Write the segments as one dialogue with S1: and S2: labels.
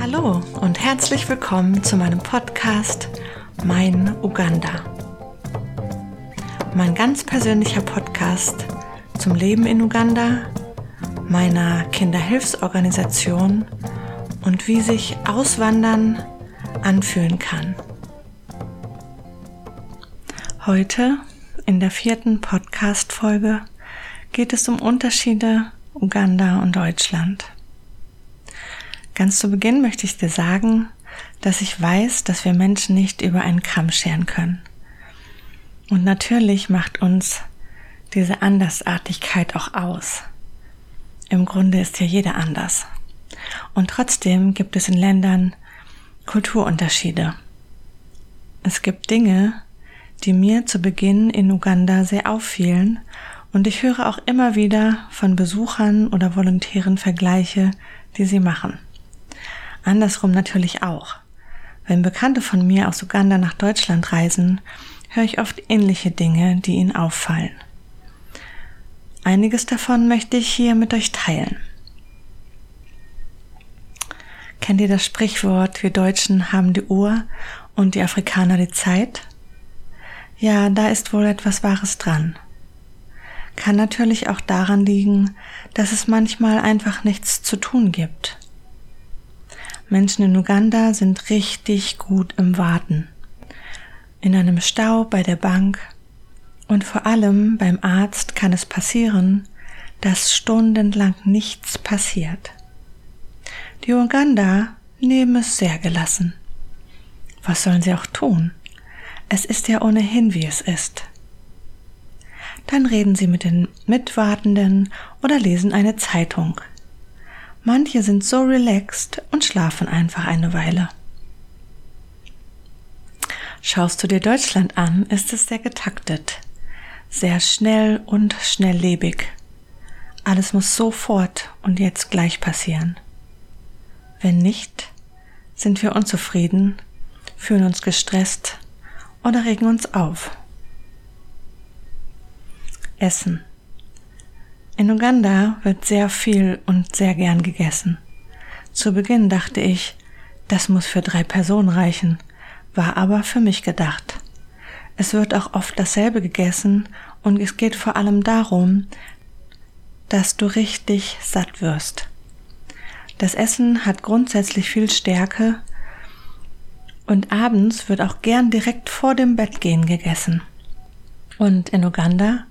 S1: Hallo und herzlich willkommen zu meinem Podcast Mein Uganda. Mein ganz persönlicher Podcast zum Leben in Uganda, meiner Kinderhilfsorganisation und wie sich Auswandern anfühlen kann. Heute in der vierten Podcast-Folge geht es um Unterschiede Uganda und Deutschland. Ganz zu Beginn möchte ich dir sagen, dass ich weiß, dass wir Menschen nicht über einen Kamm scheren können. Und natürlich macht uns diese Andersartigkeit auch aus. Im Grunde ist ja jeder anders. Und trotzdem gibt es in Ländern Kulturunterschiede. Es gibt Dinge, die mir zu Beginn in Uganda sehr auffielen und ich höre auch immer wieder von Besuchern oder Volontären Vergleiche, die sie machen. Andersrum natürlich auch. Wenn Bekannte von mir aus Uganda nach Deutschland reisen, höre ich oft ähnliche Dinge, die ihnen auffallen. Einiges davon möchte ich hier mit euch teilen. Kennt ihr das Sprichwort, wir Deutschen haben die Uhr und die Afrikaner die Zeit? Ja, da ist wohl etwas Wahres dran. Kann natürlich auch daran liegen, dass es manchmal einfach nichts zu tun gibt. Menschen in Uganda sind richtig gut im Warten. In einem Stau bei der Bank und vor allem beim Arzt kann es passieren, dass stundenlang nichts passiert. Die Uganda nehmen es sehr gelassen. Was sollen sie auch tun? Es ist ja ohnehin, wie es ist. Dann reden sie mit den Mitwartenden oder lesen eine Zeitung. Manche sind so relaxed und schlafen einfach eine Weile. Schaust du dir Deutschland an, ist es sehr getaktet, sehr schnell und schnelllebig. Alles muss sofort und jetzt gleich passieren. Wenn nicht, sind wir unzufrieden, fühlen uns gestresst oder regen uns auf. Essen. In Uganda wird sehr viel und sehr gern gegessen. Zu Beginn dachte ich, das muss für drei Personen reichen, war aber für mich gedacht. Es wird auch oft dasselbe gegessen und es geht vor allem darum, dass du richtig satt wirst. Das Essen hat grundsätzlich viel Stärke und abends wird auch gern direkt vor dem Bettgehen gegessen. Und in Uganda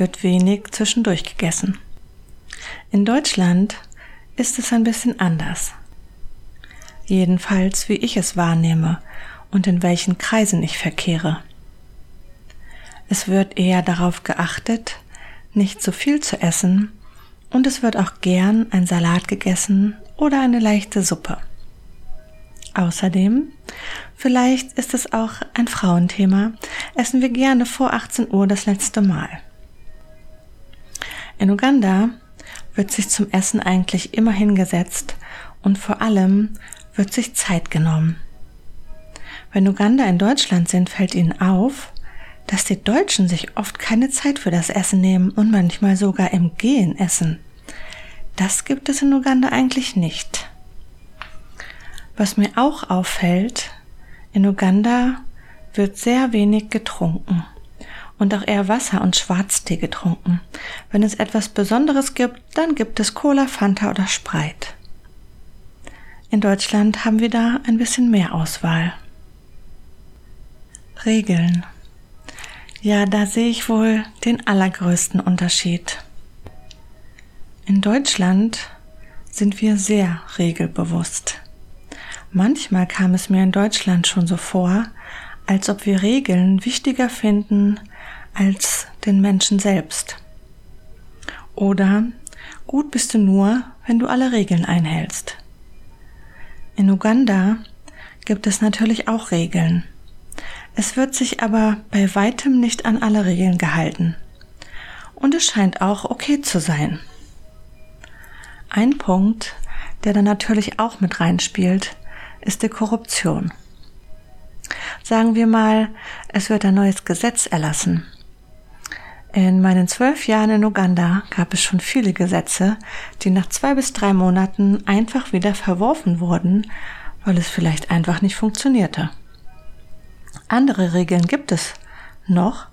S1: wird wenig zwischendurch gegessen. In Deutschland ist es ein bisschen anders. Jedenfalls wie ich es wahrnehme und in welchen Kreisen ich verkehre. Es wird eher darauf geachtet, nicht zu viel zu essen und es wird auch gern ein Salat gegessen oder eine leichte Suppe. Außerdem, vielleicht ist es auch ein Frauenthema, essen wir gerne vor 18 Uhr das letzte Mal. In Uganda wird sich zum Essen eigentlich immer hingesetzt und vor allem wird sich Zeit genommen. Wenn Uganda in Deutschland sind, fällt ihnen auf, dass die Deutschen sich oft keine Zeit für das Essen nehmen und manchmal sogar im Gehen essen. Das gibt es in Uganda eigentlich nicht. Was mir auch auffällt, in Uganda wird sehr wenig getrunken und auch eher Wasser und Schwarztee getrunken. Wenn es etwas Besonderes gibt, dann gibt es Cola, Fanta oder Sprite. In Deutschland haben wir da ein bisschen mehr Auswahl. Regeln. Ja, da sehe ich wohl den allergrößten Unterschied. In Deutschland sind wir sehr regelbewusst. Manchmal kam es mir in Deutschland schon so vor, als ob wir Regeln wichtiger finden als den Menschen selbst. Oder gut bist du nur, wenn du alle Regeln einhältst. In Uganda gibt es natürlich auch Regeln. Es wird sich aber bei weitem nicht an alle Regeln gehalten. Und es scheint auch okay zu sein. Ein Punkt, der da natürlich auch mit reinspielt, ist die Korruption. Sagen wir mal, es wird ein neues Gesetz erlassen In meinen zwölf Jahren in Uganda gab es schon viele Gesetze, die nach zwei bis drei Monaten einfach wieder verworfen wurden, weil es vielleicht einfach nicht funktionierte. Andere Regeln gibt es noch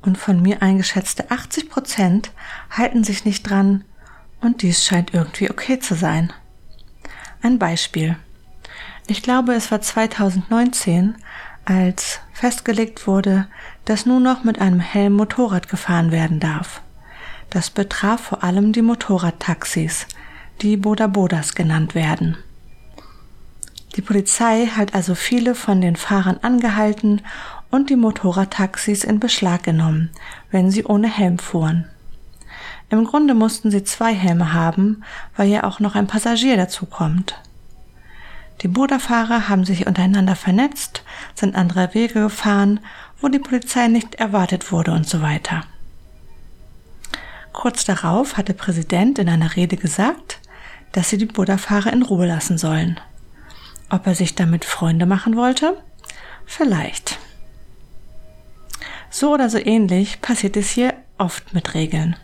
S1: und von mir eingeschätzte 80 Prozent halten sich nicht dran und dies scheint irgendwie okay zu sein. Ein Beispiel. Ich glaube, es war 2019, als festgelegt wurde, dass nur noch mit einem Helm Motorrad gefahren werden darf. Das betraf vor allem die Motorradtaxis, die Boda Bodas genannt werden. Die Polizei hat also viele von den Fahrern angehalten und die Motorradtaxis in Beschlag genommen, wenn sie ohne Helm fuhren. Im Grunde mussten sie zwei Helme haben, weil ja auch noch ein Passagier dazukommt. Die Boderfahrer haben sich untereinander vernetzt, sind andere Wege gefahren, wo die Polizei nicht erwartet wurde und so weiter. Kurz darauf hat der Präsident in einer Rede gesagt, dass sie die Boderfahrer in Ruhe lassen sollen. Ob er sich damit Freunde machen wollte? Vielleicht. So oder so ähnlich passiert es hier oft mit Regeln.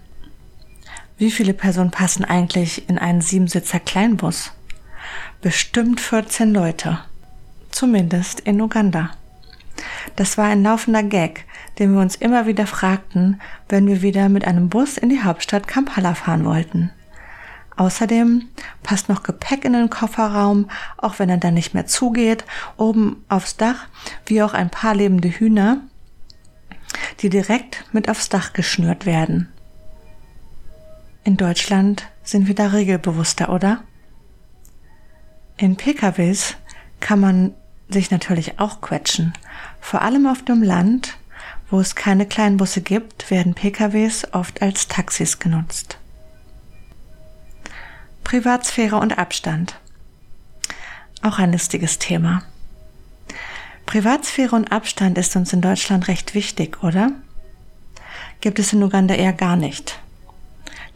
S1: Wie viele Personen passen eigentlich in einen Siebensitzer Kleinbus? Bestimmt 14 Leute. Zumindest in Uganda. Das war ein laufender Gag, den wir uns immer wieder fragten, wenn wir wieder mit einem Bus in die Hauptstadt Kampala fahren wollten. Außerdem passt noch Gepäck in den Kofferraum, auch wenn er dann nicht mehr zugeht, oben aufs Dach, wie auch ein paar lebende Hühner, die direkt mit aufs Dach geschnürt werden. In Deutschland sind wir da regelbewusster, oder? In PKWs kann man sich natürlich auch quetschen. Vor allem auf dem Land, wo es keine Kleinbusse gibt, werden PKWs oft als Taxis genutzt. Privatsphäre und Abstand. Auch ein lustiges Thema. Privatsphäre und Abstand ist uns in Deutschland recht wichtig, oder? Gibt es in Uganda eher gar nicht.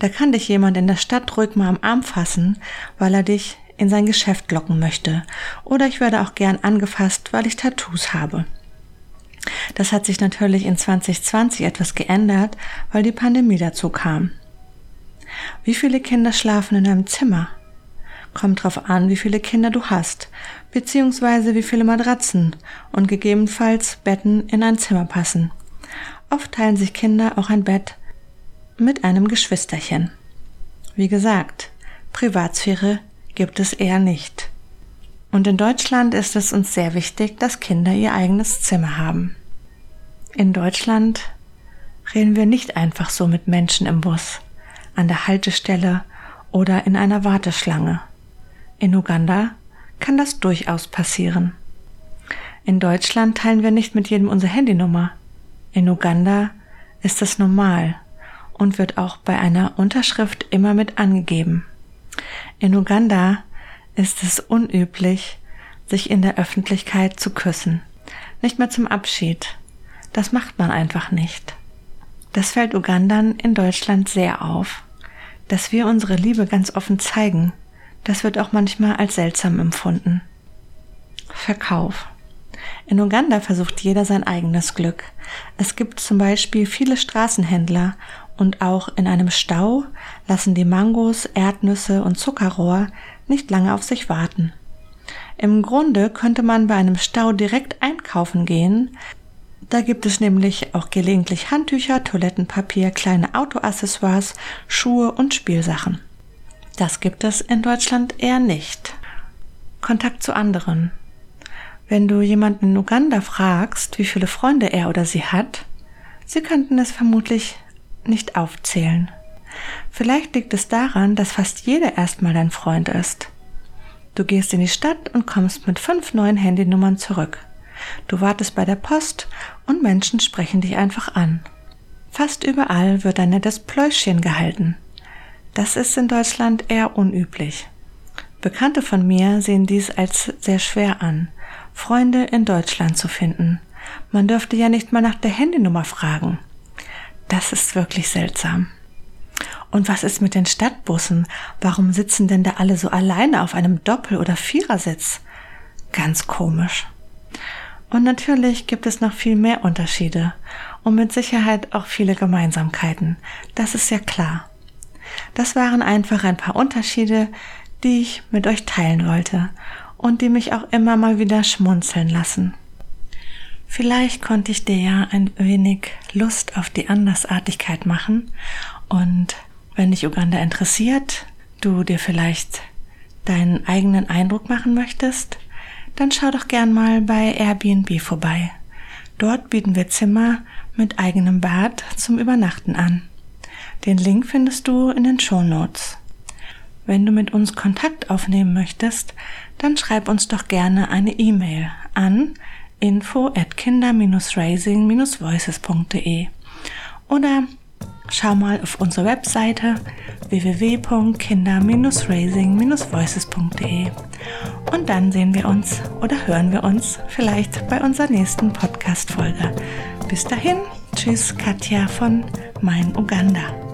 S1: Da kann dich jemand in der Stadt ruhig mal am Arm fassen, weil er dich in sein Geschäft locken möchte. Oder ich werde auch gern angefasst, weil ich Tattoos habe. Das hat sich natürlich in 2020 etwas geändert, weil die Pandemie dazu kam. Wie viele Kinder schlafen in einem Zimmer? Kommt drauf an, wie viele Kinder du hast, beziehungsweise wie viele Matratzen und gegebenenfalls Betten in ein Zimmer passen. Oft teilen sich Kinder auch ein Bett mit einem Geschwisterchen. Wie gesagt, Privatsphäre gibt es eher nicht. Und in Deutschland ist es uns sehr wichtig, dass Kinder ihr eigenes Zimmer haben. In Deutschland reden wir nicht einfach so mit Menschen im Bus, an der Haltestelle oder in einer Warteschlange. In Uganda kann das durchaus passieren. In Deutschland teilen wir nicht mit jedem unsere Handynummer. In Uganda ist es normal und wird auch bei einer Unterschrift immer mit angegeben. In Uganda ist es unüblich, sich in der Öffentlichkeit zu küssen. Nicht mehr zum Abschied. Das macht man einfach nicht. Das fällt Ugandern in Deutschland sehr auf. Dass wir unsere Liebe ganz offen zeigen, das wird auch manchmal als seltsam empfunden. Verkauf. In Uganda versucht jeder sein eigenes Glück. Es gibt zum Beispiel viele Straßenhändler und auch in einem Stau lassen die Mangos, Erdnüsse und Zuckerrohr nicht lange auf sich warten. Im Grunde könnte man bei einem Stau direkt einkaufen gehen. Da gibt es nämlich auch gelegentlich Handtücher, Toilettenpapier, kleine Autoaccessoires, Schuhe und Spielsachen. Das gibt es in Deutschland eher nicht. Kontakt zu anderen. Wenn du jemanden in Uganda fragst, wie viele Freunde er oder sie hat, sie könnten es vermutlich nicht aufzählen. Vielleicht liegt es daran, dass fast jeder erstmal dein Freund ist. Du gehst in die Stadt und kommst mit fünf neuen Handynummern zurück. Du wartest bei der Post und Menschen sprechen dich einfach an. Fast überall wird ein nettes Pläuschchen gehalten. Das ist in Deutschland eher unüblich. Bekannte von mir sehen dies als sehr schwer an, Freunde in Deutschland zu finden. Man dürfte ja nicht mal nach der Handynummer fragen. Das ist wirklich seltsam. Und was ist mit den Stadtbussen? Warum sitzen denn da alle so alleine auf einem Doppel- oder Vierersitz? Ganz komisch. Und natürlich gibt es noch viel mehr Unterschiede und mit Sicherheit auch viele Gemeinsamkeiten. Das ist ja klar. Das waren einfach ein paar Unterschiede, die ich mit euch teilen wollte und die mich auch immer mal wieder schmunzeln lassen. Vielleicht konnte ich dir ja ein wenig Lust auf die Andersartigkeit machen und wenn dich Uganda interessiert, du dir vielleicht deinen eigenen Eindruck machen möchtest, dann schau doch gern mal bei Airbnb vorbei. Dort bieten wir Zimmer mit eigenem Bad zum Übernachten an. Den Link findest du in den Show Notes. Wenn du mit uns Kontakt aufnehmen möchtest, dann schreib uns doch gerne eine E-Mail an info at kinder-raising-voices.de oder schau mal auf unsere Webseite www.kinder-raising-voices.de und dann sehen wir uns oder hören wir uns vielleicht bei unserer nächsten Podcast-Folge. Bis dahin, tschüss Katja von Mein Uganda.